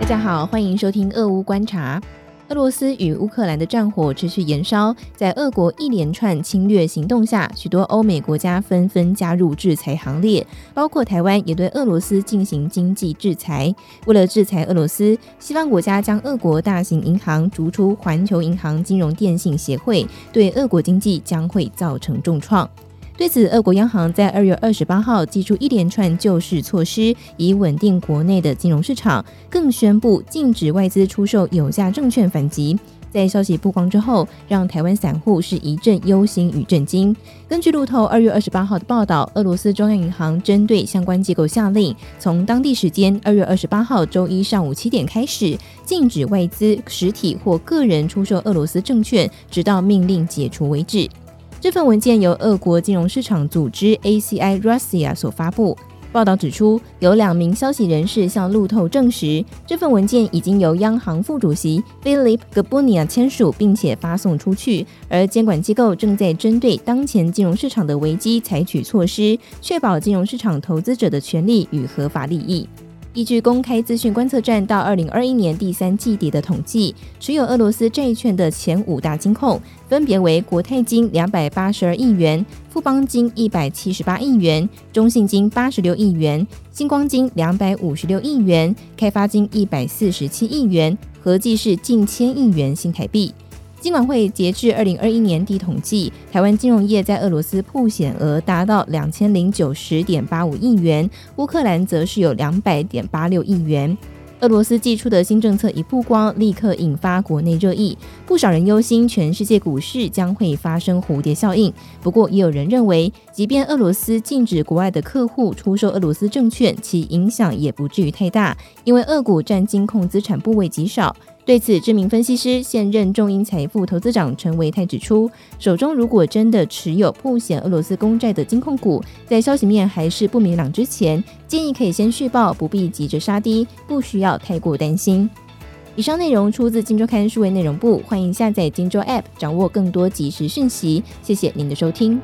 大家好，欢迎收听俄乌观察。俄罗斯与乌克兰的战火持续延烧，在俄国一连串侵略行动下，许多欧美国家纷纷加入制裁行列，包括台湾也对俄罗斯进行经济制裁。为了制裁俄罗斯，西方国家将俄国大型银行逐出环球银行金融电信协会，对俄国经济将会造成重创。对此，俄国央行在二月二十八号祭出一连串救市措施，以稳定国内的金融市场，更宣布禁止外资出售有价证券反击。在消息曝光之后，让台湾散户是一阵忧心与震惊。根据路透二月二十八号的报道，俄罗斯中央银行针对相关机构下令，从当地时间二月二十八号周一上午七点开始，禁止外资实体或个人出售俄罗斯证券，直到命令解除为止。这份文件由俄国金融市场组织 ACI Russia 所发布。报道指出，有两名消息人士向路透证实，这份文件已经由央行副主席 Philip Gabunia 签署，并且发送出去。而监管机构正在针对当前金融市场的危机采取措施，确保金融市场投资者的权利与合法利益。依据公开资讯观测站到二零二一年第三季底的统计，持有俄罗斯债券的前五大金控分别为国泰金两百八十二亿元、富邦金一百七十八亿元、中信金八十六亿元、新光金两百五十六亿元、开发金一百四十七亿元，合计是近千亿元新台币。金管会截至二零二一年底统计，台湾金融业在俄罗斯曝险额达到两千零九十点八五亿元，乌克兰则是有两百点八六亿元。俄罗斯祭出的新政策一曝光，立刻引发国内热议，不少人忧心全世界股市将会发生蝴蝶效应。不过，也有人认为，即便俄罗斯禁止国外的客户出售俄罗斯证券，其影响也不至于太大，因为俄股占金控资产部位极少。对此，知名分析师、现任众英财富投资长陈维泰指出，手中如果真的持有曝险俄罗斯公债的金控股，在消息面还是不明朗之前，建议可以先续报，不必急着杀低，不需要太过担心。以上内容出自《金周刊》数位内容部，欢迎下载《金周》App，掌握更多即时讯息。谢谢您的收听。